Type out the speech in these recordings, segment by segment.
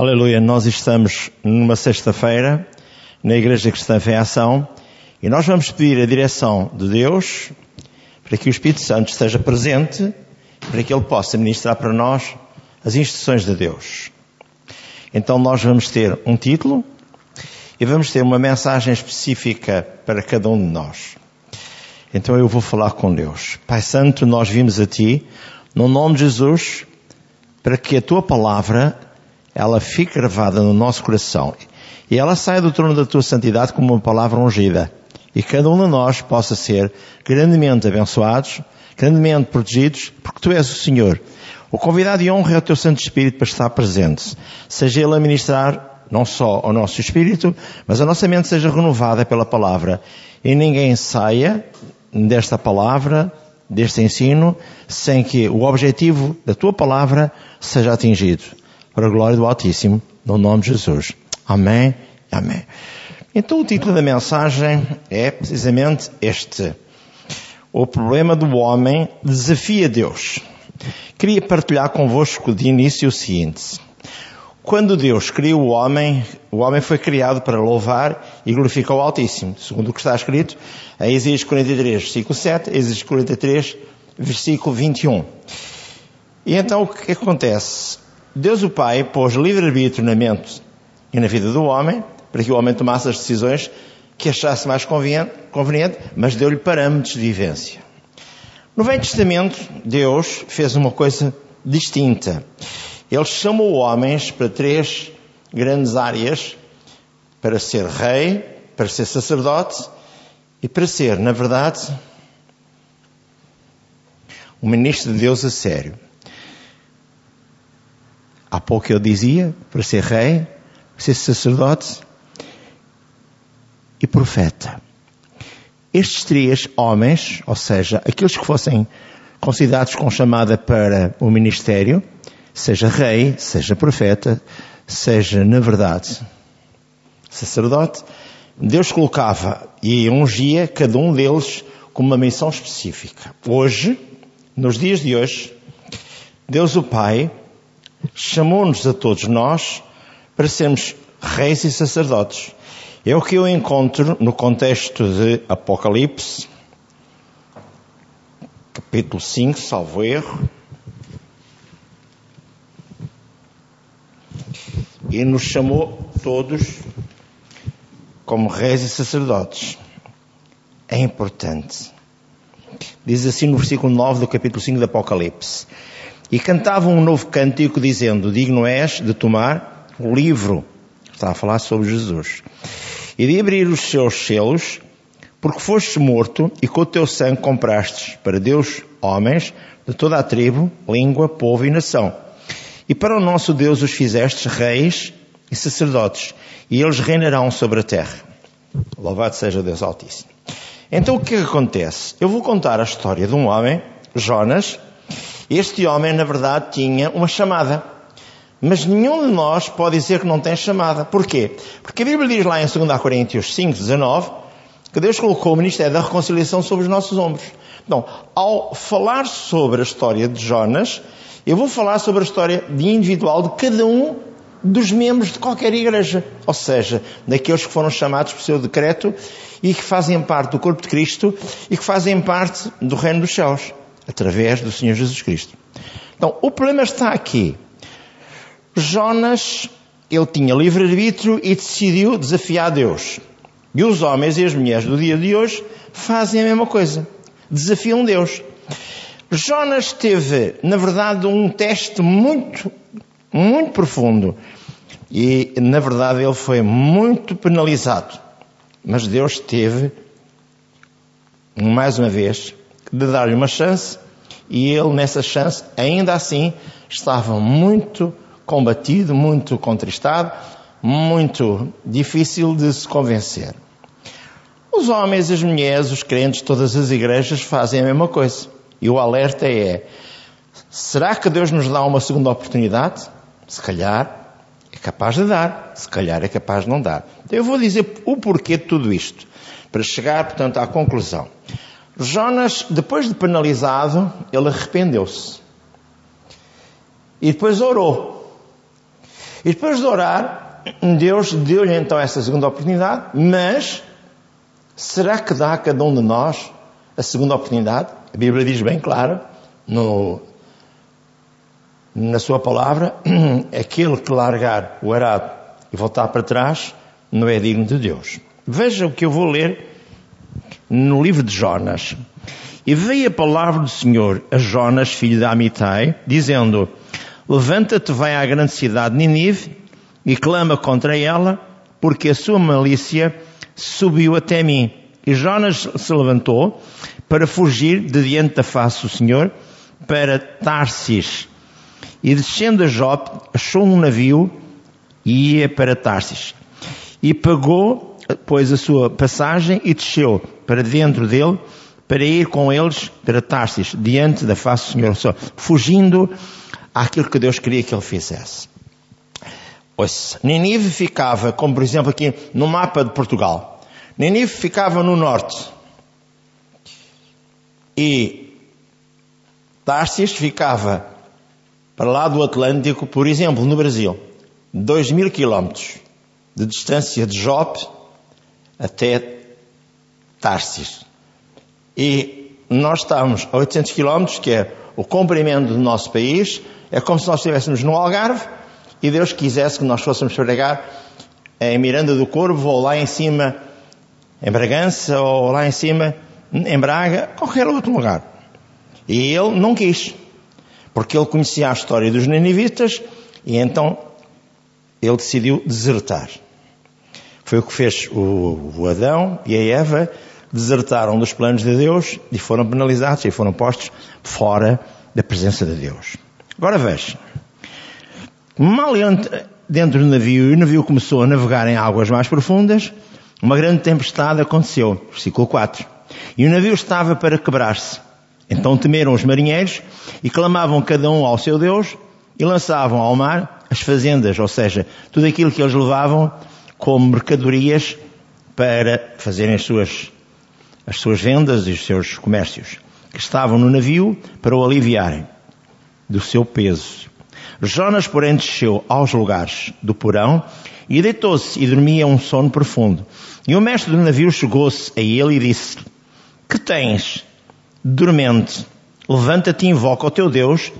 Aleluia, nós estamos numa sexta-feira na Igreja Cristã Fé Ação e nós vamos pedir a direção de Deus para que o Espírito Santo esteja presente, para que Ele possa ministrar para nós as instruções de Deus. Então nós vamos ter um título e vamos ter uma mensagem específica para cada um de nós. Então eu vou falar com Deus. Pai Santo, nós vimos a Ti, no nome de Jesus, para que a Tua palavra ela fique gravada no nosso coração e ela saia do trono da tua santidade como uma palavra ungida. E cada um de nós possa ser grandemente abençoados, grandemente protegidos, porque tu és o Senhor. O convidado e honra é o teu Santo Espírito para estar presente. Seja ele a ministrar não só ao nosso espírito, mas a nossa mente seja renovada pela palavra. E ninguém saia desta palavra, deste ensino, sem que o objetivo da tua palavra seja atingido para a glória do Altíssimo, no nome de Jesus. Amém. Amém. Então o título da mensagem é precisamente este. O problema do homem desafia Deus. Queria partilhar convosco de início o seguinte. Quando Deus criou o homem, o homem foi criado para louvar e glorificar o Altíssimo, segundo o que está escrito em Isaías 43, versículo 7, Isaías 43, versículo 21. E então o que acontece? Deus o Pai pôs livre-arbítrio na mente e na vida do homem, para que o homem tomasse as decisões que achasse mais conveniente, conveniente mas deu-lhe parâmetros de vivência. No Velho Testamento, Deus fez uma coisa distinta. Ele chamou homens para três grandes áreas, para ser rei, para ser sacerdote e para ser, na verdade, um ministro de Deus a sério. Há pouco eu dizia, para ser rei, para ser sacerdote e profeta. Estes três homens, ou seja, aqueles que fossem considerados com chamada para o ministério, seja rei, seja profeta, seja, na verdade, sacerdote, Deus colocava e ungia cada um deles com uma missão específica. Hoje, nos dias de hoje, Deus o Pai chamou-nos a todos nós para sermos reis e sacerdotes. É o que eu encontro no contexto de Apocalipse, capítulo 5, salvo erro. E nos chamou todos como reis e sacerdotes. É importante. Diz assim no versículo 9 do capítulo 5 do Apocalipse. E cantavam um novo cântico dizendo, digno és de tomar o livro, está a falar sobre Jesus, e de abrir os seus selos, porque fostes morto e com o teu sangue comprastes para Deus homens de toda a tribo, língua, povo e nação. E para o nosso Deus os fizestes reis e sacerdotes, e eles reinarão sobre a terra. Louvado seja Deus Altíssimo. Então o que acontece? Eu vou contar a história de um homem, Jonas, este homem, na verdade, tinha uma chamada. Mas nenhum de nós pode dizer que não tem chamada. Porquê? Porque a Bíblia diz lá em 2 Coríntios 5, 19, que Deus colocou o ministério da reconciliação sobre os nossos ombros. Então, ao falar sobre a história de Jonas, eu vou falar sobre a história individual de cada um dos membros de qualquer igreja. Ou seja, daqueles que foram chamados por seu decreto e que fazem parte do corpo de Cristo e que fazem parte do reino dos céus através do Senhor Jesus Cristo. Então, o problema está aqui. Jonas, ele tinha livre-arbítrio e decidiu desafiar Deus. E os homens e as mulheres do dia de hoje fazem a mesma coisa. Desafiam Deus. Jonas teve, na verdade, um teste muito, muito profundo. E, na verdade, ele foi muito penalizado. Mas Deus teve, mais uma vez, de dar-lhe uma chance e ele, nessa chance, ainda assim, estava muito combatido, muito contristado, muito difícil de se convencer. Os homens, as mulheres, os crentes, todas as igrejas fazem a mesma coisa. E o alerta é: será que Deus nos dá uma segunda oportunidade? Se calhar é capaz de dar, se calhar é capaz de não dar. Então eu vou dizer o porquê de tudo isto, para chegar, portanto, à conclusão. Jonas, depois de penalizado, ele arrependeu-se. E depois orou. E depois de orar, Deus deu-lhe então essa segunda oportunidade, mas será que dá a cada um de nós a segunda oportunidade? A Bíblia diz bem claro, no, na sua palavra, aquele que largar o arado e voltar para trás não é digno de Deus. Veja o que eu vou ler no livro de Jonas. E veio a palavra do Senhor a Jonas, filho de Amitai, dizendo, Levanta-te, vai à grande cidade de Ninive e clama contra ela, porque a sua malícia subiu até mim. E Jonas se levantou para fugir de diante da face do Senhor para Tarsis. E descendo a Jope, achou um navio e ia para Tarsis. E pagou, pois, a sua passagem e desceu para dentro dele para ir com eles para Tarsis, diante da face do Senhor, fugindo àquilo que Deus queria que ele fizesse. Pois, Ninive ficava, como por exemplo aqui no mapa de Portugal, Ninive ficava no norte. E Tarsis ficava para lá do Atlântico, por exemplo, no Brasil, 2 mil quilómetros de distância de Jope até Tarsis. E nós estamos a 800 quilómetros, que é o comprimento do nosso país, é como se nós estivéssemos no Algarve e Deus quisesse que nós fôssemos pregar em Miranda do Corvo ou lá em cima em Bragança ou lá em cima em Braga, qualquer outro lugar. E ele não quis, porque ele conhecia a história dos ninivitas e então ele decidiu desertar. Foi o que fez o, Adão e a Eva desertaram dos planos de Deus e foram penalizados e foram postos fora da presença de Deus. Agora veja. Mal dentro do navio e o navio começou a navegar em águas mais profundas, uma grande tempestade aconteceu. Versículo 4. E o navio estava para quebrar-se. Então temeram os marinheiros e clamavam cada um ao seu Deus e lançavam ao mar as fazendas, ou seja, tudo aquilo que eles levavam como mercadorias para fazerem as suas as suas vendas e os seus comércios, que estavam no navio para o aliviarem do seu peso. Jonas, porém, desceu aos lugares do porão e deitou-se e dormia um sono profundo. E o mestre do navio chegou-se a ele e disse Que tens, dormente? Levanta-te e invoca o teu Deus.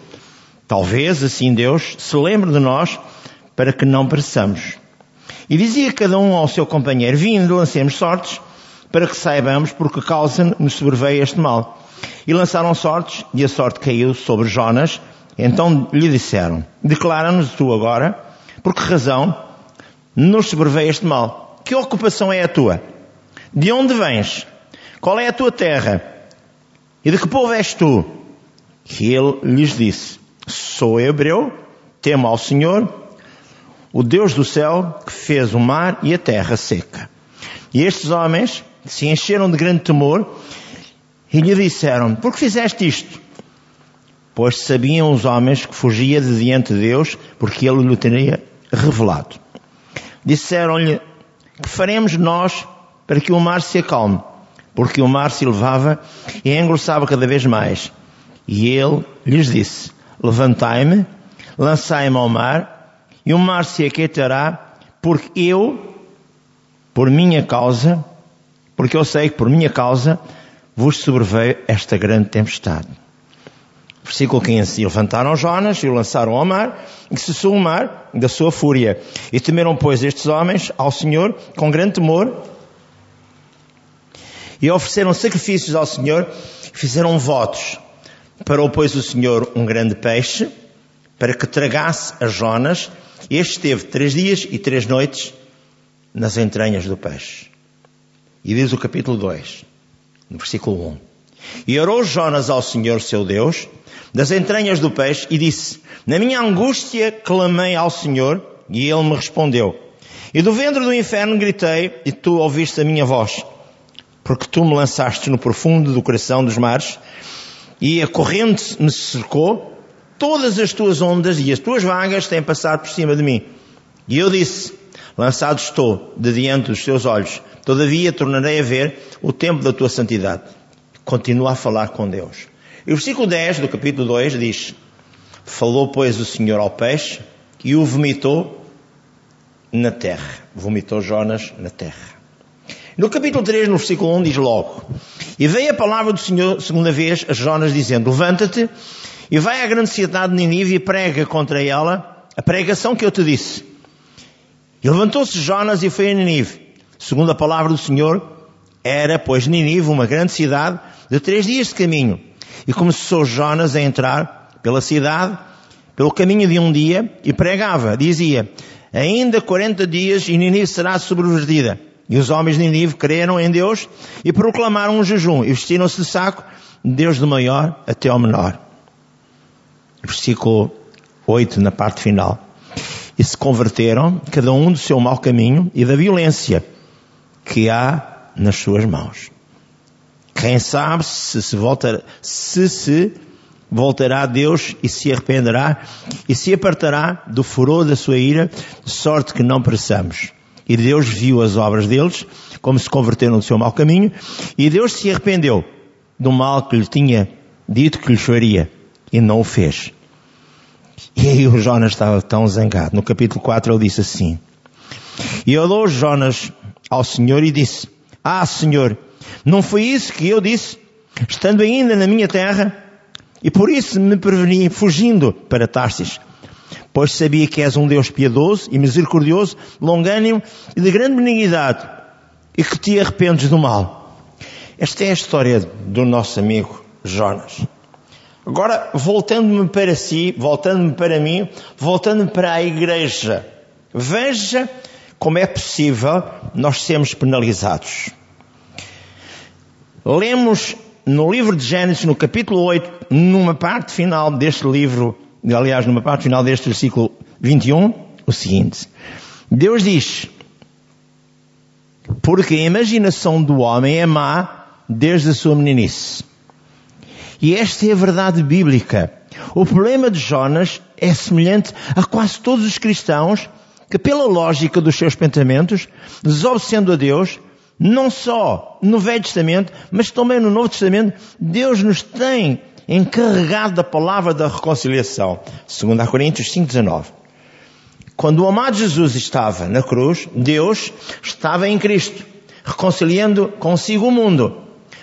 Talvez, assim, Deus se lembre de nós para que não pereçamos. E dizia cada um ao seu companheiro, vindo, lancemos sortes para que saibamos por que causa nos sobreveio este mal. E lançaram sortes, e a sorte caiu sobre Jonas. Então lhe disseram, declara-nos tu agora, por que razão nos sobreveio este mal? Que ocupação é a tua? De onde vens? Qual é a tua terra? E de que povo és tu? Que ele lhes disse, sou hebreu, temo ao Senhor, o Deus do céu, que fez o mar e a terra seca. E estes homens se encheram de grande temor e lhe disseram: Por que fizeste isto? Pois sabiam os homens que fugia de diante de Deus, porque ele lhe teria revelado. Disseram-lhe: Que faremos nós para que o mar se acalme? Porque o mar se elevava e engrossava cada vez mais. E ele lhes disse: Levantai-me, lançai-me ao mar, e o mar se aquietará, porque eu, por minha causa, porque eu sei que por minha causa vos sobreveio esta grande tempestade. Versículo 15. E levantaram Jonas e o lançaram ao mar, e cessou o mar da sua fúria. E temeram, pois, estes homens ao Senhor com grande temor, e ofereceram sacrifícios ao Senhor, e fizeram votos. Parou, pois, o Senhor um grande peixe, para que tragasse a Jonas, este esteve três dias e três noites nas entranhas do peixe. E diz o capítulo 2, no versículo 1. E orou Jonas ao Senhor seu Deus, das entranhas do peixe, e disse, na minha angústia clamei ao Senhor, e ele me respondeu. E do ventre do inferno gritei, e tu ouviste a minha voz, porque tu me lançaste no profundo do coração dos mares, e a corrente me cercou, todas as tuas ondas e as tuas vagas têm passado por cima de mim. E eu disse, lançado estou de diante dos teus olhos, Todavia tornarei a ver o tempo da tua santidade. Continua a falar com Deus. E o versículo 10 do capítulo 2 diz: Falou, pois, o Senhor ao peixe, e o vomitou na terra. Vomitou Jonas na terra. No capítulo 3, no versículo 1, diz logo: E veio a palavra do Senhor segunda vez a Jonas, dizendo: Levanta-te e vai à grande cidade de Ninive e prega contra ela a pregação que eu te disse. E levantou-se Jonas e foi a Ninive. Segundo a palavra do Senhor, era, pois, Ninive uma grande cidade de três dias de caminho. E começou Jonas a entrar pela cidade, pelo caminho de um dia, e pregava, dizia, ainda quarenta dias e Ninive será sobrevertida. E os homens de Ninive creram em Deus e proclamaram um jejum e vestiram-se de saco, Deus do maior até ao menor. Versículo 8, na parte final. E se converteram, cada um do seu mau caminho e da violência que há nas suas mãos. Quem sabe se se, voltar, se se voltará a Deus e se arrependerá e se apartará do furor da sua ira, de sorte que não pereçamos. E Deus viu as obras deles, como se converteram do seu mau caminho, e Deus se arrependeu do mal que lhe tinha dito que lhe faria, e não o fez. E aí o Jonas estava tão zangado. No capítulo 4 ele disse assim, E olhou Jonas ao Senhor e disse, Ah, Senhor, não foi isso que eu disse, estando ainda na minha terra? E por isso me preveni, fugindo para Tarsis. Pois sabia que és um Deus piedoso e misericordioso, longânimo e de grande benignidade, e que te arrependes do mal. Esta é a história do nosso amigo Jonas. Agora, voltando-me para si, voltando-me para mim, voltando-me para a igreja. Veja como é possível nós sermos penalizados. Lemos no livro de Gênesis, no capítulo 8, numa parte final deste livro, aliás, numa parte final deste versículo 21, o seguinte: Deus diz, porque a imaginação do homem é má desde a sua meninice. E esta é a verdade bíblica. O problema de Jonas é semelhante a quase todos os cristãos que, pela lógica dos seus pensamentos, desobedecendo a Deus, não só no Velho Testamento, mas também no Novo Testamento, Deus nos tem encarregado da palavra da reconciliação. 2 Coríntios 5,19. Quando o amado Jesus estava na cruz, Deus estava em Cristo, reconciliando consigo o mundo.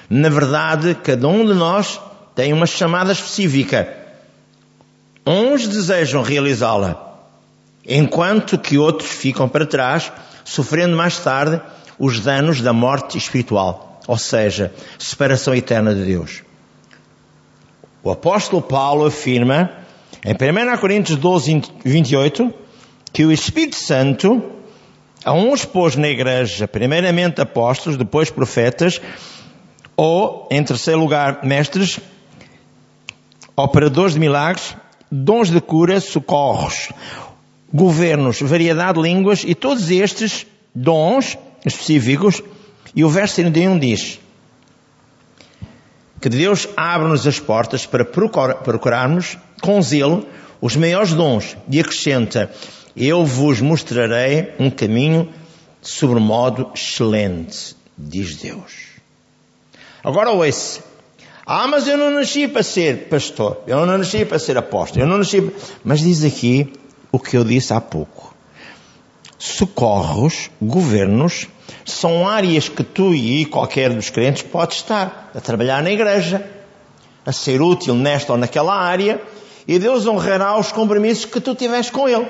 Na verdade, cada um de nós tem uma chamada específica. Uns desejam realizá-la, enquanto que outros ficam para trás, sofrendo mais tarde os danos da morte espiritual, ou seja, separação eterna de Deus. O apóstolo Paulo afirma, em 1 Coríntios 12, 28, que o Espírito Santo a uns pôs na igreja, primeiramente apóstolos, depois profetas, ou, em terceiro lugar, mestres, operadores de milagres, dons de cura, socorros, governos, variedade de línguas e todos estes dons específicos. E o verso 31 diz que Deus abre-nos as portas para procurarmos com zelo os maiores dons e acrescenta: Eu vos mostrarei um caminho sobremodo excelente, diz Deus. Agora ouça, ah, mas eu não nasci para ser pastor, eu não nasci para ser apóstolo, eu não nasci. Para... Mas diz aqui o que eu disse há pouco. Socorros, governos, são áreas que tu e qualquer dos crentes pode estar a trabalhar na igreja, a ser útil nesta ou naquela área, e Deus honrará os compromissos que tu tiveres com Ele.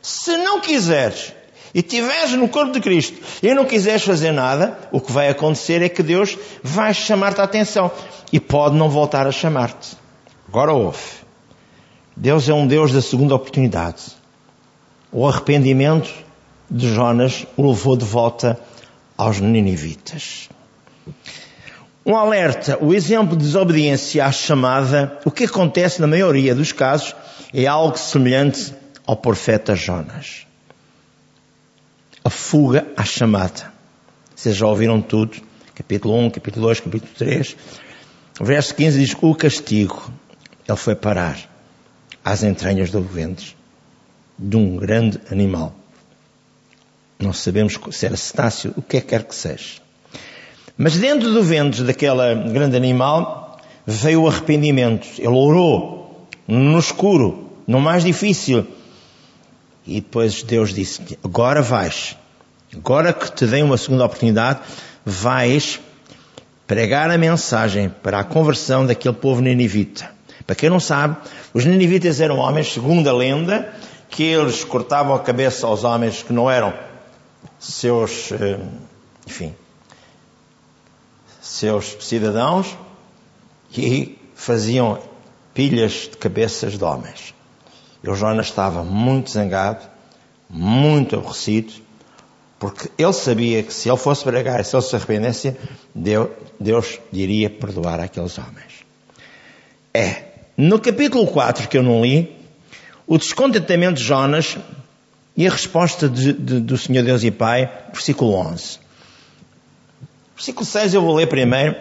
Se não quiseres e estiveres no corpo de Cristo e não quiseres fazer nada, o que vai acontecer é que Deus vai chamar-te a atenção e pode não voltar a chamar-te. Agora ouve. Deus é um Deus da segunda oportunidade. O arrependimento de Jonas o levou de volta aos ninivitas. Um alerta, o exemplo de desobediência à chamada, o que acontece na maioria dos casos é algo semelhante ao profeta Jonas a fuga à chamada. Vocês já ouviram tudo, capítulo 1, capítulo 2, capítulo 3. O verso 15 diz o castigo. Ele foi parar às entranhas do ventre de um grande animal. Não sabemos se era cetáceo, o que é que quer que seja. Mas dentro do ventre daquele grande animal veio o arrependimento. Ele orou no escuro, no mais difícil, E depois Deus disse: Agora vais, agora que te dei uma segunda oportunidade, vais pregar a mensagem para a conversão daquele povo ninivita. Para quem não sabe, os ninivitas eram homens, segundo a lenda, que eles cortavam a cabeça aos homens que não eram seus, eh, enfim, seus cidadãos e faziam pilhas de cabeças de homens. O Jonas estava muito zangado, muito aborrecido, porque ele sabia que se ele fosse pregar se ele se arrependesse, Deus, Deus perdoar aqueles homens. É, no capítulo 4 que eu não li, o descontentamento de Jonas e a resposta de, de, do Senhor Deus e Pai, versículo 11. Versículo 6 eu vou ler primeiro,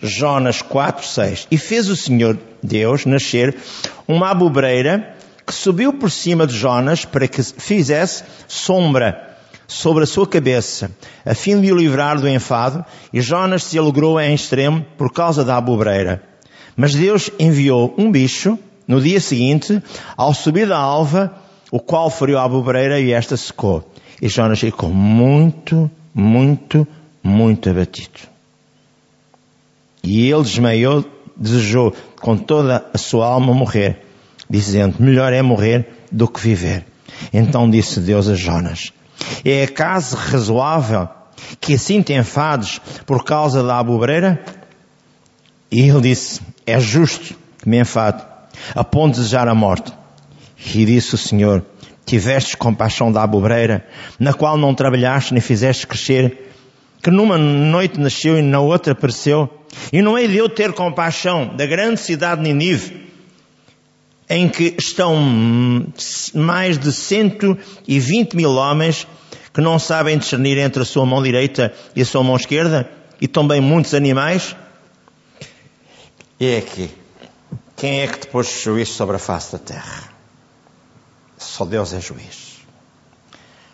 Jonas 4, 6. E fez o Senhor Deus nascer uma abobreira que subiu por cima de Jonas para que fizesse sombra sobre a sua cabeça, a fim de o livrar do enfado, e Jonas se alegrou em extremo por causa da abobreira. Mas Deus enviou um bicho no dia seguinte, ao subir da alva, o qual feriu a abobreira e esta secou. E Jonas ficou muito, muito, muito abatido. E ele desmaiou, desejou com toda a sua alma morrer, dizendo, melhor é morrer do que viver. Então disse Deus a Jonas, é acaso razoável que assim te enfades por causa da abobreira? E ele disse, é justo que me enfade, a ponto de desejar a morte. E disse o Senhor, tivestes compaixão da abobreira, na qual não trabalhaste nem fizeste crescer, que numa noite nasceu e na outra apareceu, e não é de eu ter compaixão da grande cidade de Ninive, em que estão mais de 120 mil homens que não sabem discernir entre a sua mão direita e a sua mão esquerda, e também muitos animais. E aqui. Quem é que te pôs juízo sobre a face da terra? Só Deus é juiz.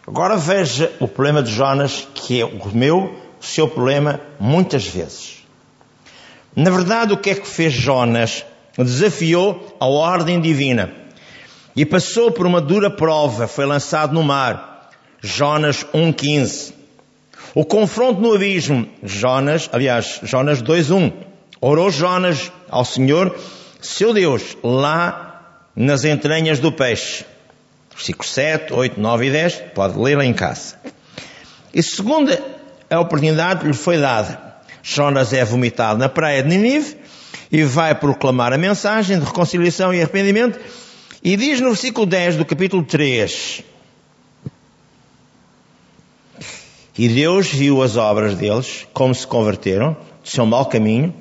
Agora veja o problema de Jonas, que é o meu, o seu problema, muitas vezes. Na verdade, o que é que fez Jonas? Desafiou a ordem divina e passou por uma dura prova, foi lançado no mar. Jonas 1,15. O confronto no abismo, Jonas, aliás, Jonas 2,1. Orou Jonas ao Senhor seu Deus, lá nas entranhas do peixe. Versículos 7, 8, 9 e 10, pode ler lá em casa. E segunda a oportunidade lhe foi dada. Jonas é vomitado na praia de Ninive e vai proclamar a mensagem de reconciliação e arrependimento e diz no versículo 10 do capítulo 3 E Deus viu as obras deles, como se converteram do seu mau caminho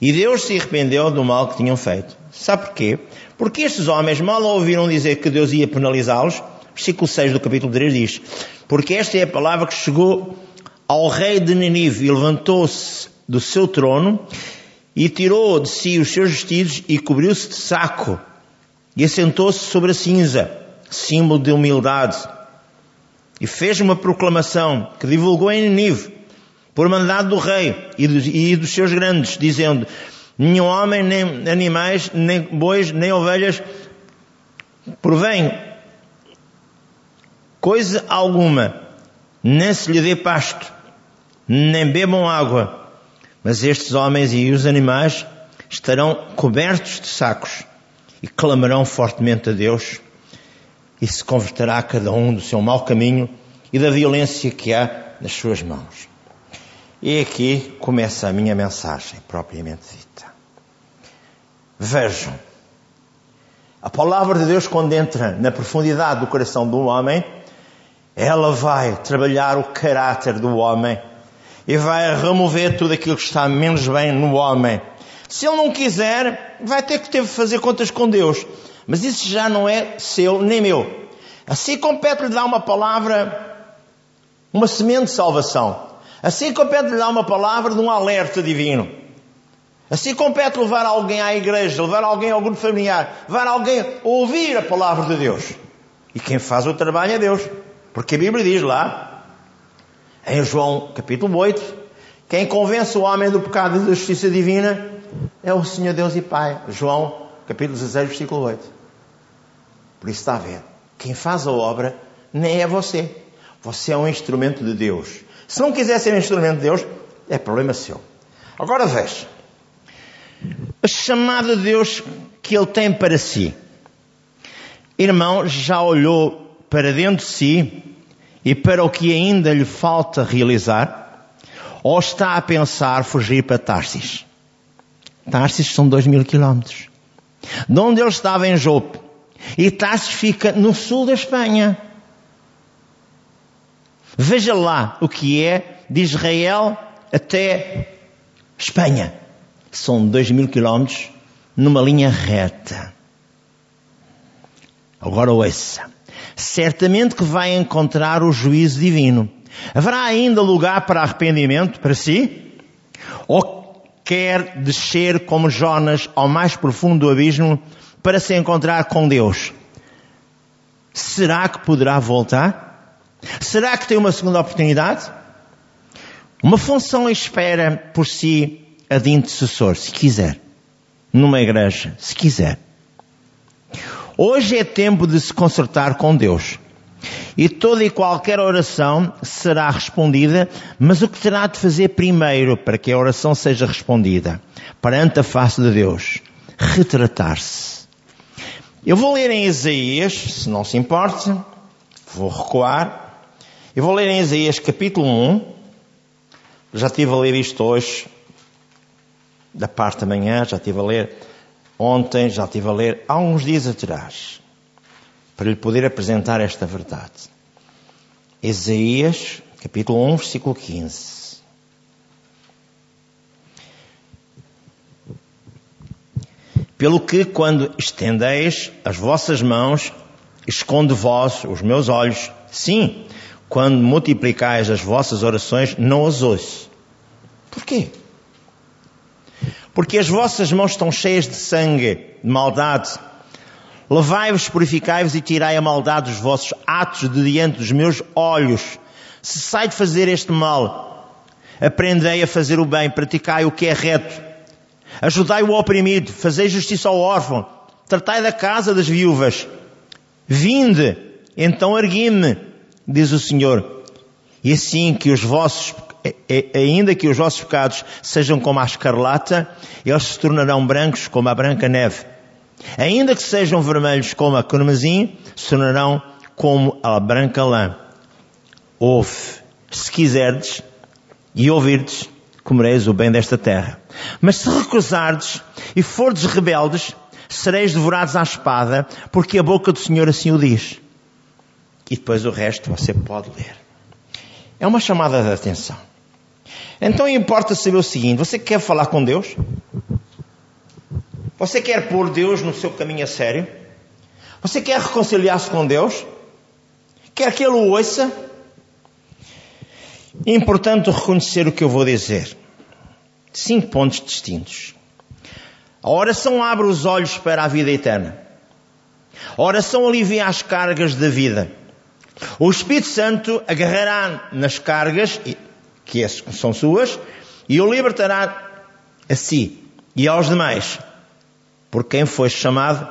e Deus se arrependeu do mal que tinham feito. Sabe porquê? Porque estes homens mal ouviram dizer que Deus ia penalizá-los. Versículo 6 do capítulo 3 diz: Porque esta é a palavra que chegou ao rei de Ninive e levantou-se do seu trono e tirou de si os seus vestidos e cobriu-se de saco e assentou-se sobre a cinza, símbolo de humildade. E fez uma proclamação que divulgou em Ninive por mandado do rei e dos seus grandes, dizendo, nenhum homem, nem animais, nem bois, nem ovelhas, provém coisa alguma, nem se lhe dê pasto, nem bebam água, mas estes homens e os animais estarão cobertos de sacos e clamarão fortemente a Deus e se converterá cada um do seu mau caminho e da violência que há nas suas mãos. E aqui começa a minha mensagem propriamente dita. Vejam, a palavra de Deus, quando entra na profundidade do coração do homem, ela vai trabalhar o caráter do homem e vai remover tudo aquilo que está menos bem no homem. Se ele não quiser, vai ter que ter fazer contas com Deus. Mas isso já não é seu nem meu. Assim compete-lhe dar uma palavra, uma semente de salvação. Assim compete lhe dar uma palavra de um alerta divino. Assim compete levar alguém à igreja, levar alguém ao grupo familiar, levar alguém a ouvir a palavra de Deus. E quem faz o trabalho é Deus. Porque a Bíblia diz lá, em João capítulo 8, quem convence o homem do pecado e da justiça divina é o Senhor Deus e Pai. João capítulo 16, versículo 8. Por isso está a ver. Quem faz a obra nem é você. Você é um instrumento de Deus. Se não quiser ser um instrumento de Deus, é problema seu. Agora veja. A chamada de Deus que Ele tem para si. Irmão, já olhou para dentro de si e para o que ainda lhe falta realizar? Ou está a pensar fugir para Tarsis? Tarsis são dois mil quilómetros. De onde ele estava em Jope. E Tarsis fica no sul da Espanha. Veja lá o que é de Israel até Espanha. São dois mil quilómetros numa linha reta. Agora ouça. Certamente que vai encontrar o juízo divino. Haverá ainda lugar para arrependimento para si? Ou quer descer como Jonas ao mais profundo do abismo para se encontrar com Deus? Será que poderá voltar? Será que tem uma segunda oportunidade? Uma função espera por si a de intercessor, se quiser. Numa igreja, se quiser. Hoje é tempo de se consertar com Deus. E toda e qualquer oração será respondida, mas o que terá de fazer primeiro para que a oração seja respondida? Perante a face de Deus. Retratar-se. Eu vou ler em Isaías, se não se importa, vou recuar. Eu vou ler em Isaías capítulo 1, já estive a ler isto hoje, da parte da manhã, já estive a ler ontem, já estive a ler há uns dias atrás, para lhe poder apresentar esta verdade. Isaías, capítulo 1, versículo 15. Pelo que, quando estendeis as vossas mãos, esconde vós os meus olhos. Sim, quando multiplicais as vossas orações, não as ouço. Porquê? Porque as vossas mãos estão cheias de sangue, de maldade. Levai-vos, purificai-vos e tirai a maldade dos vossos atos de diante dos meus olhos. Se sai de fazer este mal, aprendei a fazer o bem, praticai o que é reto. Ajudai o oprimido, fazei justiça ao órfão, tratai da casa das viúvas. Vinde, então ergui-me, diz o Senhor. E assim que os vossos, ainda que os vossos pecados sejam como a escarlata, eles se tornarão brancos como a branca neve. Ainda que sejam vermelhos como a carmesim, se tornarão como a branca lã. Ouve, se quiserdes, e ouvirdes, comereis o bem desta terra. Mas se recusardes e fordes rebeldes, sereis devorados à espada, porque a boca do Senhor assim o diz. E depois o resto você pode ler. É uma chamada de atenção. Então importa saber o seguinte: você quer falar com Deus? Você quer pôr Deus no seu caminho a sério? Você quer reconciliar-se com Deus? Quer que Ele o ouça? É importante reconhecer o que eu vou dizer. Cinco pontos distintos. A oração abre os olhos para a vida eterna. A oração alivia as cargas da vida. O Espírito Santo agarrará nas cargas, que são suas, e o libertará a si e aos demais, por quem foi chamado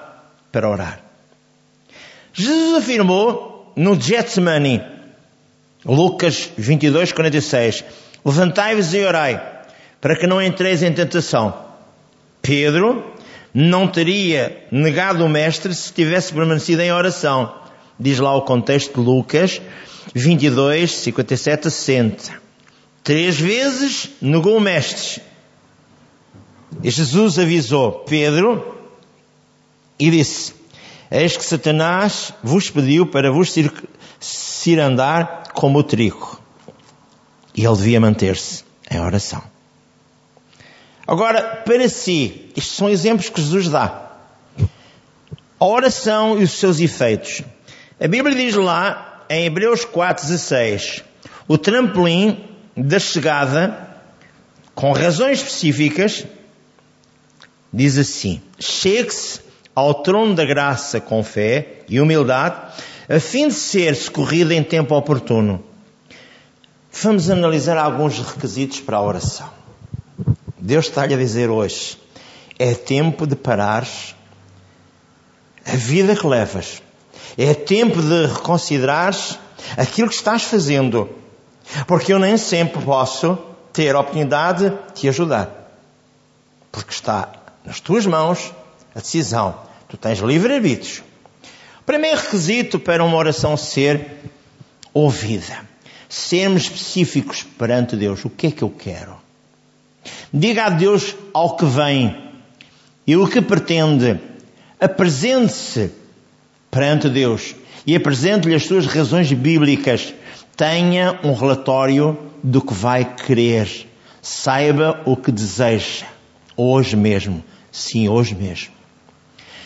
para orar. Jesus afirmou no Getsemane, Lucas 22, 46, levantai-vos e orai, para que não entreis em tentação. Pedro não teria negado o Mestre se tivesse permanecido em oração. Diz lá o contexto de Lucas 22, 57 a 60. Três vezes negou o Mestre. E Jesus avisou Pedro e disse: Eis que Satanás vos pediu para vos cirandar como o trigo. E ele devia manter-se em oração. Agora, para si, estes são exemplos que Jesus dá. A oração e os seus efeitos. A Bíblia diz lá, em Hebreus 4,16, o trampolim da chegada, com razões específicas, diz assim: chegue-se ao trono da graça com fé e humildade, a fim de ser socorrido em tempo oportuno. Vamos analisar alguns requisitos para a oração. Deus está-lhe a dizer hoje: é tempo de parar a vida que levas É tempo de reconsiderar aquilo que estás fazendo. Porque eu nem sempre posso ter a oportunidade de te ajudar. Porque está nas tuas mãos a decisão. Tu tens livre-arbítrio. Primeiro requisito para uma oração ser ouvida. Sermos específicos perante Deus. O que é que eu quero? Diga a Deus ao que vem e o que pretende. Apresente-se perante Deus e apresente-lhe as suas razões bíblicas. Tenha um relatório do que vai querer. Saiba o que deseja. Hoje mesmo. Sim, hoje mesmo.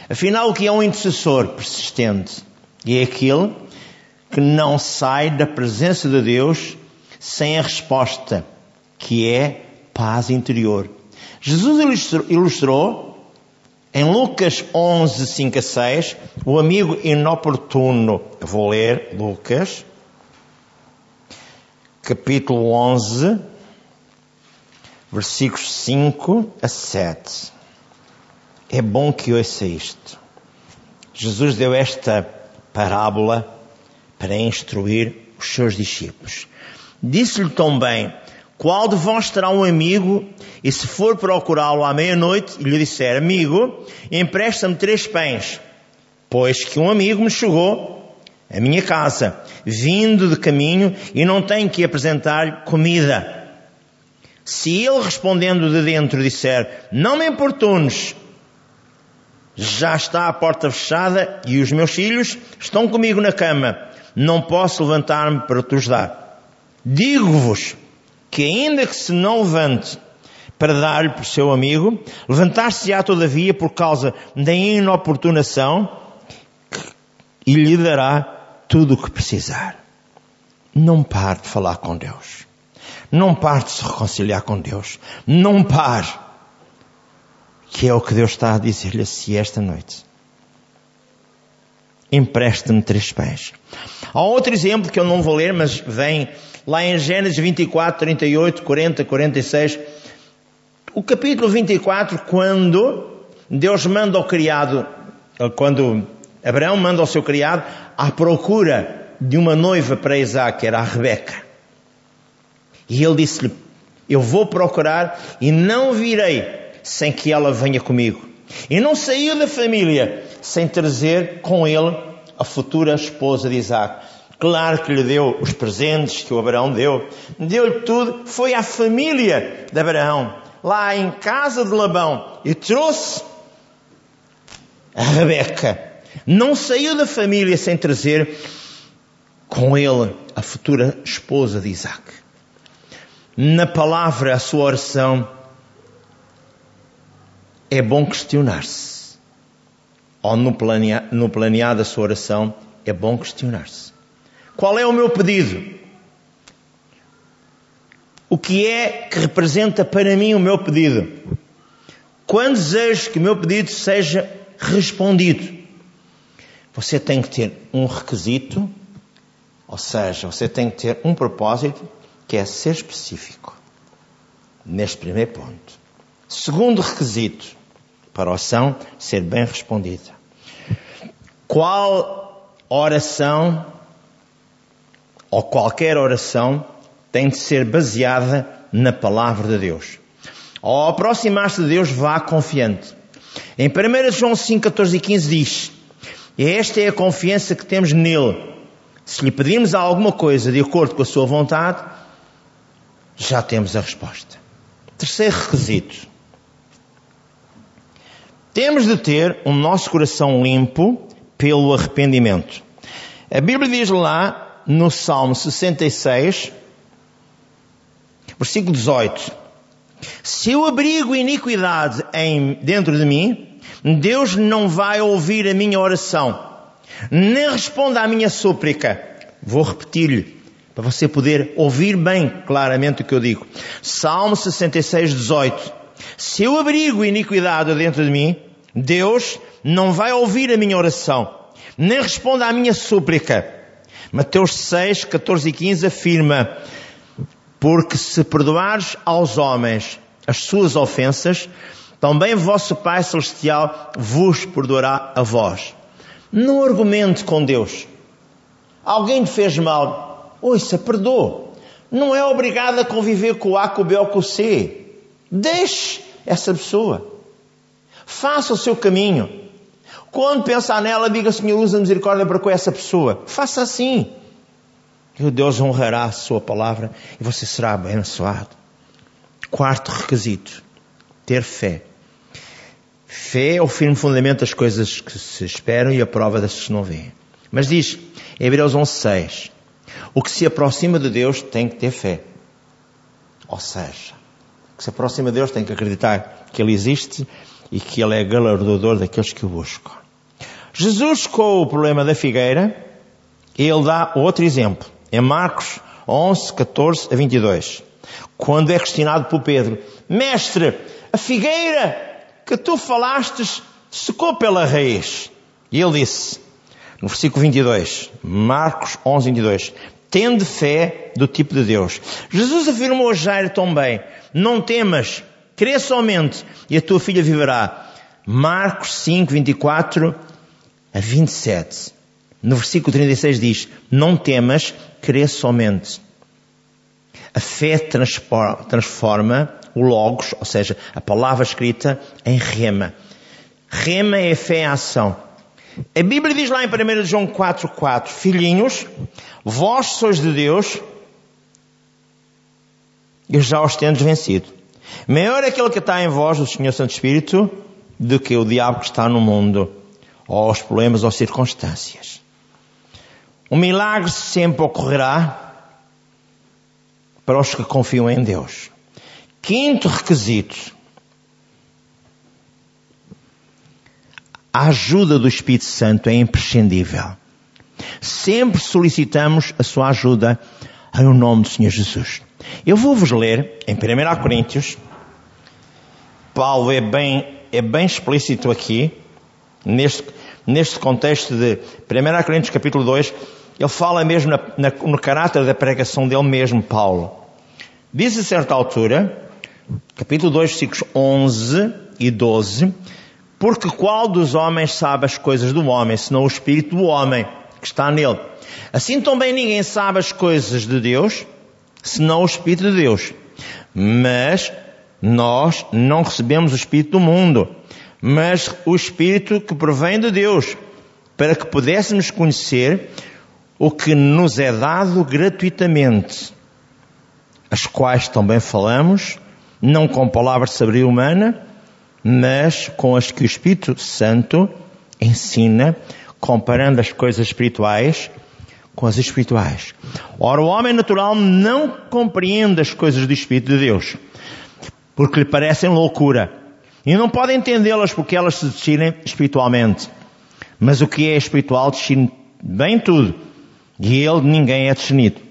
Afinal, o que é um intercessor persistente? É aquele que não sai da presença de Deus sem a resposta, que é paz interior. Jesus ilustrou, em Lucas 11, 5 a 6, o amigo inoportuno. Vou ler Lucas, capítulo 11, versículos 5 a 7. É bom que ouça isto. Jesus deu esta parábola para instruir os seus discípulos. Disse-lhe também, qual de vós terá um amigo e se for procurá-lo à meia-noite e lhe disser, amigo, empresta-me três pães, pois que um amigo me chegou à minha casa, vindo de caminho e não tenho que apresentar comida. Se ele respondendo de dentro disser, não me importunes, já está a porta fechada e os meus filhos estão comigo na cama. Não posso levantar-me para te ajudar. Digo-vos que ainda que se não levante para dar-lhe por seu amigo, levantar-se-á todavia por causa da inoportunação e lhe dará tudo o que precisar. Não pare de falar com Deus. Não pare de se reconciliar com Deus. Não pare que é o que Deus está a dizer-lhe assim esta noite. Empreste-me três pés. Há outro exemplo que eu não vou ler, mas vem lá em Gênesis 24, 38, 40, 46. O capítulo 24, quando Deus manda ao criado, quando Abraão manda ao seu criado à procura de uma noiva para Isaac, era a Rebeca. E ele disse-lhe, eu vou procurar e não virei sem que ela venha comigo. E não saiu da família sem trazer com ele a futura esposa de Isaac. Claro que lhe deu os presentes que o Abraão deu, deu-lhe tudo, foi à família de Abraão, lá em casa de Labão, e trouxe a Rebeca. Não saiu da família sem trazer com ele a futura esposa de Isaac. Na palavra, a sua oração, é bom questionar-se. Ou no, planea, no planear da sua oração, é bom questionar-se. Qual é o meu pedido? O que é que representa para mim o meu pedido? Quando desejo que o meu pedido seja respondido? Você tem que ter um requisito, ou seja, você tem que ter um propósito, que é ser específico. Neste primeiro ponto. Segundo requisito, para a oração ser bem respondida. Qual oração ou qualquer oração tem de ser baseada na palavra de Deus. Ao aproximar-se de Deus, vá confiante. Em 1 João 5, 14 e 15 diz: Esta é a confiança que temos nele. Se lhe pedirmos alguma coisa de acordo com a sua vontade, já temos a resposta. Terceiro requisito: temos de ter o nosso coração limpo pelo arrependimento. A Bíblia diz lá no Salmo 66, versículo 18: Se eu abrigo iniquidade em, dentro de mim, Deus não vai ouvir a minha oração, nem responda à minha súplica. Vou repetir-lhe, para você poder ouvir bem claramente o que eu digo. Salmo 66, 18. Se eu abrigo iniquidade dentro de mim, Deus não vai ouvir a minha oração, nem responde à minha súplica. Mateus 6, 14 e 15 afirma, porque se perdoares aos homens as suas ofensas, também vosso Pai Celestial vos perdoará a vós. Não argumente com Deus. Alguém te fez mal. Ouça, perdoa. Não é obrigado a conviver com o A, com o B ou com o C. Deixe essa pessoa. Faça o seu caminho. Quando pensar nela, diga Senhor, usa misericórdia para com essa pessoa. Faça assim. E o Deus honrará a sua palavra e você será abençoado. Quarto requisito: ter fé. Fé é o firme fundamento das coisas que se esperam e a prova das que se não vêem. Mas diz, em Hebreus 11.6, o que se aproxima de Deus tem que ter fé. Ou seja, o que se aproxima de Deus tem que acreditar que Ele existe e que Ele é galardoador daqueles que o buscam. Jesus, com o problema da figueira, Ele dá outro exemplo. Em Marcos 11, 14 a 22. Quando é questionado por Pedro, Mestre, a figueira que tu falastes secou pela raiz. E ele disse, no versículo 22, Marcos 11, 22, tende fé do tipo de Deus. Jesus afirmou a Jairo também, não temas, crê somente e a tua filha viverá. Marcos 5, 24 a 27. No versículo 36 diz, não temas, crê somente. A fé transforma o Logos, ou seja, a palavra escrita, em rema. Rema é fé em ação. A Bíblia diz lá em 1 João 4, 4, Filhinhos, vós sois de Deus, eu já os tenho vencido. Maior é aquele que está em vós, o Senhor Santo Espírito, do que o diabo que está no mundo, ou os problemas ou circunstâncias. O milagre sempre ocorrerá para os que confiam em Deus. Quinto requisito. A ajuda do Espírito Santo é imprescindível. Sempre solicitamos a sua ajuda em nome do Senhor Jesus. Eu vou-vos ler em 1 Coríntios. Paulo é bem, é bem explícito aqui, neste, neste contexto de 1 Coríntios capítulo 2, ele fala mesmo na, na, no caráter da pregação dele mesmo, Paulo. Diz a certa altura, capítulo 2, versículos 11 e 12, porque qual dos homens sabe as coisas do homem, senão o espírito do homem que está nele? Assim também ninguém sabe as coisas de Deus, senão o espírito de Deus. Mas nós não recebemos o espírito do mundo, mas o espírito que provém de Deus, para que pudéssemos conhecer o que nos é dado gratuitamente, as quais também falamos, não com palavras de sabedoria humana, mas com as que o Espírito Santo ensina, comparando as coisas espirituais com as espirituais. Ora, o homem natural não compreende as coisas do Espírito de Deus, porque lhe parecem loucura, e não pode entendê-las porque elas se discinem espiritualmente. Mas o que é espiritual discine bem tudo, e ele ninguém é discernido,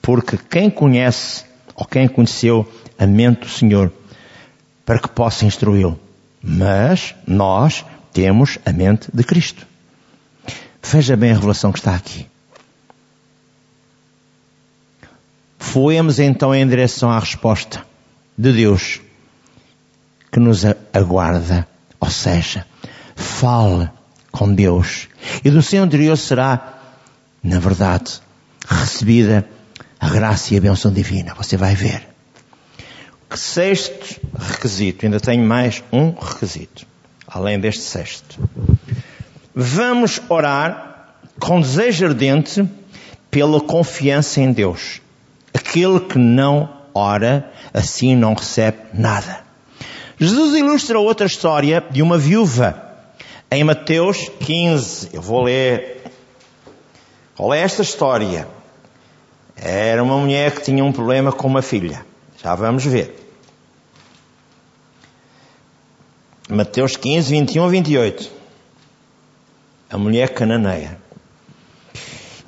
porque quem conhece ou quem conheceu a mente do Senhor para que possa instruí-lo. Mas nós temos a mente de Cristo. Veja bem a revelação que está aqui. Foemos então em direção à resposta de Deus que nos aguarda. Ou seja, fale com Deus. E do seu interior será, na verdade, recebida a graça e a bênção divina. Você vai ver. Sexto requisito, ainda tenho mais um requisito, além deste sexto. Vamos orar com desejo ardente pela confiança em Deus. Aquele que não ora, assim não recebe nada. Jesus ilustra outra história de uma viúva. Em Mateus 15, eu vou ler. Qual é esta história? Era uma mulher que tinha um problema com uma filha. Já vamos ver. Mateus 15, 21 a 28. A mulher cananeia.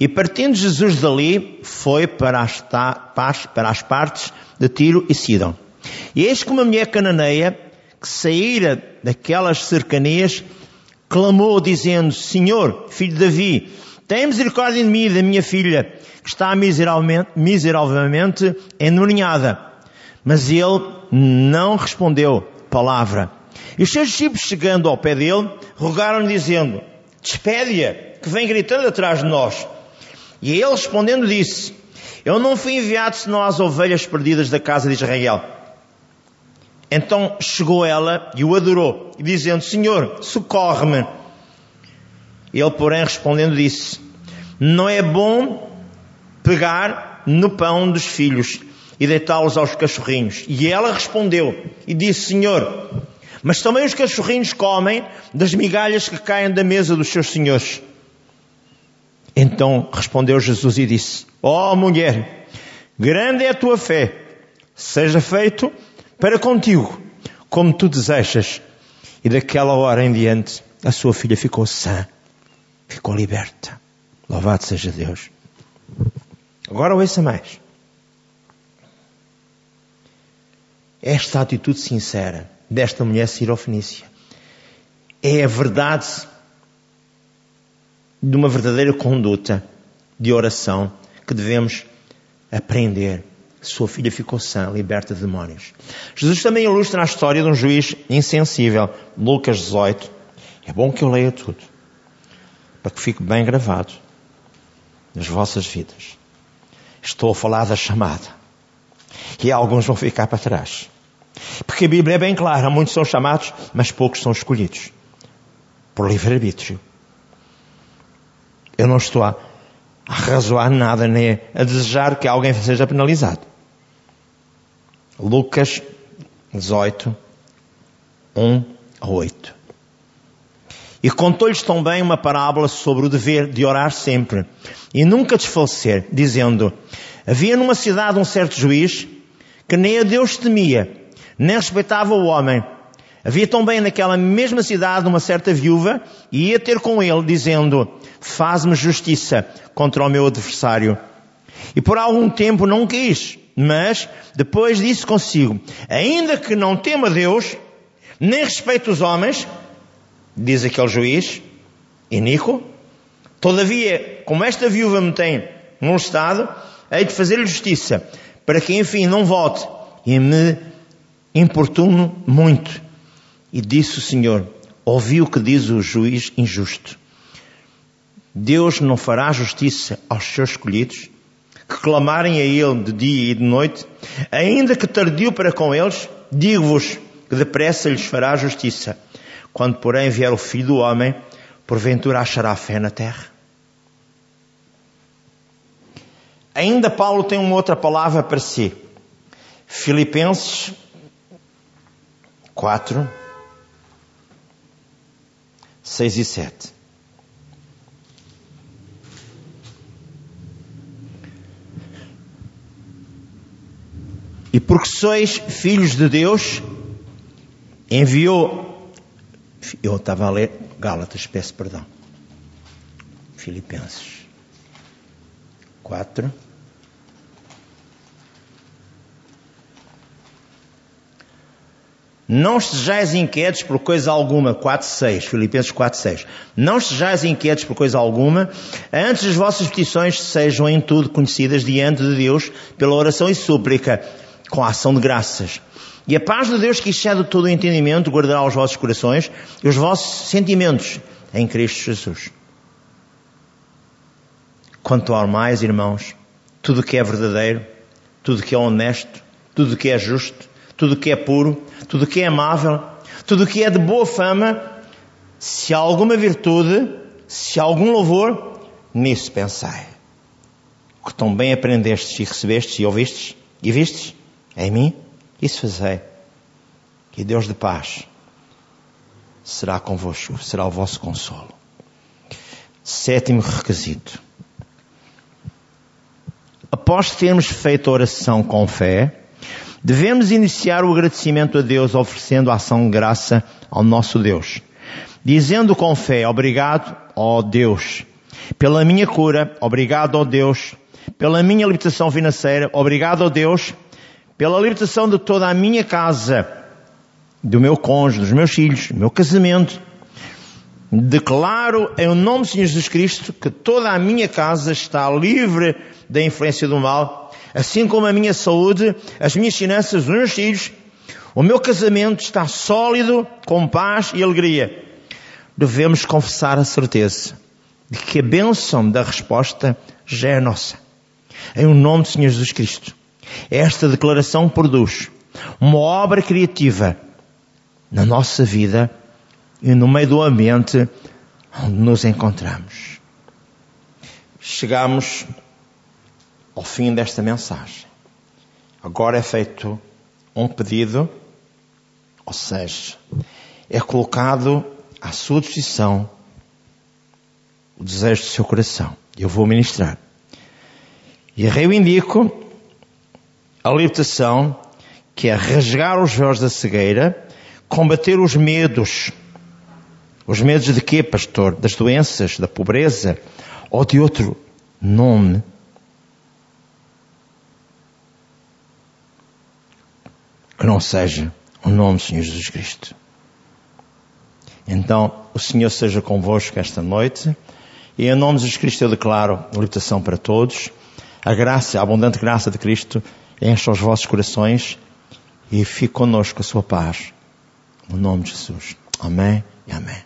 E partindo Jesus dali, foi para as, para as partes de Tiro e Sidon. E eis que uma mulher cananeia, que saíra daquelas cercanias, clamou dizendo, Senhor, filho de Davi, tem misericórdia de mim e da minha filha, que está miseravelmente, miseravelmente. Mas ele não respondeu palavra. E os seus discípulos, chegando ao pé dele, rogaram-lhe dizendo, Despede-a, que vem gritando atrás de nós. E ele respondendo disse, eu não fui enviado senão às ovelhas perdidas da casa de Israel. Então chegou ela e o adorou, dizendo, Senhor, socorre-me. Ele, porém, respondendo disse, não é bom pegar no pão dos filhos e deitá-los aos cachorrinhos. E ela respondeu e disse, Senhor, mas também os cachorrinhos comem das migalhas que caem da mesa dos seus senhores. Então respondeu Jesus e disse, ó oh, mulher, grande é a tua fé, seja feito para contigo, como tu desejas. E daquela hora em diante, a sua filha ficou sã, ficou liberta. Louvado seja Deus. Agora ouça mais. Esta atitude sincera desta mulher sirofenícia é a verdade de uma verdadeira conduta de oração que devemos aprender. Sua filha ficou sã, liberta de demónios. Jesus também ilustra a história de um juiz insensível. Lucas 18. É bom que eu leia tudo. Para que fique bem gravado nas vossas vidas. Estou a falar da chamada. E alguns vão ficar para trás. Porque a Bíblia é bem clara. Muitos são chamados, mas poucos são escolhidos. Por livre-arbítrio. Eu não estou a, a razoar nada, nem a desejar que alguém seja penalizado. Lucas 18, 1 a 8. E contou-lhes também uma parábola sobre o dever de orar sempre e nunca desfalecer, dizendo: Havia numa cidade um certo juiz que nem a Deus temia, nem respeitava o homem. Havia também naquela mesma cidade uma certa viúva e ia ter com ele, dizendo: Faz-me justiça contra o meu adversário. E por algum tempo não quis, mas depois disse consigo: Ainda que não tema Deus, nem respeite os homens, diz aquele juiz, iníquo, todavia, como esta viúva me tem molestado, hei de fazer-lhe justiça, para que enfim não volte e me importuno muito. E disse o Senhor, ouvi o que diz o juiz injusto. Deus não fará justiça aos seus escolhidos, que clamarem a Ele de dia e de noite, ainda que tardio para com eles, digo-vos que depressa lhes fará justiça. Quando, porém, vier o Filho do Homem, porventura achará fé na terra? Ainda Paulo tem uma outra palavra para si. Filipenses 4, 6 e 7. E porque sois filhos de Deus, enviou eu estava a ler Gálatas, peço perdão. Filipenses 4. Não estejais inquietos por coisa alguma, 4.6, Filipenses 4.6. Não estejais inquietos por coisa alguma, antes as vossas petições sejam em tudo conhecidas diante de Deus pela oração e súplica, com a ação de graças. E a paz de Deus que excede todo o entendimento guardará os vossos corações e os vossos sentimentos em Cristo Jesus. Quanto ao mais, irmãos, tudo que é verdadeiro, tudo que é honesto, tudo que é justo, tudo que é puro, tudo que é amável, tudo que é de boa fama, se há alguma virtude, se há algum louvor, nisso pensai. O que tão bem aprendestes e recebestes e ouvistes e vistes em mim, isso fazei. Que Deus de paz será convosco, será o vosso consolo. Sétimo requisito. Após termos feito a oração com fé, devemos iniciar o agradecimento a Deus oferecendo a ação de graça ao nosso Deus. Dizendo com fé, obrigado, ó Deus, pela minha cura, obrigado, ó Deus, pela minha libertação financeira, obrigado, ó Deus, pela libertação de toda a minha casa, do meu cônjuge, dos meus filhos, do meu casamento. Declaro em nome Senhor Jesus Cristo que toda a minha casa está livre da influência do mal, assim como a minha saúde, as minhas finanças, os meus filhos. O meu casamento está sólido, com paz e alegria. devemos confessar a certeza de que a bênção da resposta já é nossa. Em o nome do Senhor Jesus Cristo. Esta declaração produz uma obra criativa na nossa vida e no meio do ambiente onde nos encontramos. Chegamos ao fim desta mensagem. Agora é feito um pedido, ou seja, é colocado à sua disposição o desejo do seu coração. Eu vou ministrar. E eu indico a libertação que é rasgar os véus da cegueira, combater os medos. Os medos de quê, pastor? Das doenças, da pobreza ou de outro nome que não seja o nome do Senhor Jesus Cristo. Então, o Senhor seja convosco esta noite, e em nome de Jesus Cristo eu declaro libertação para todos, a graça, a abundante graça de Cristo encha os vossos corações e fique conosco a sua paz. No nome de Jesus. Amém e amém.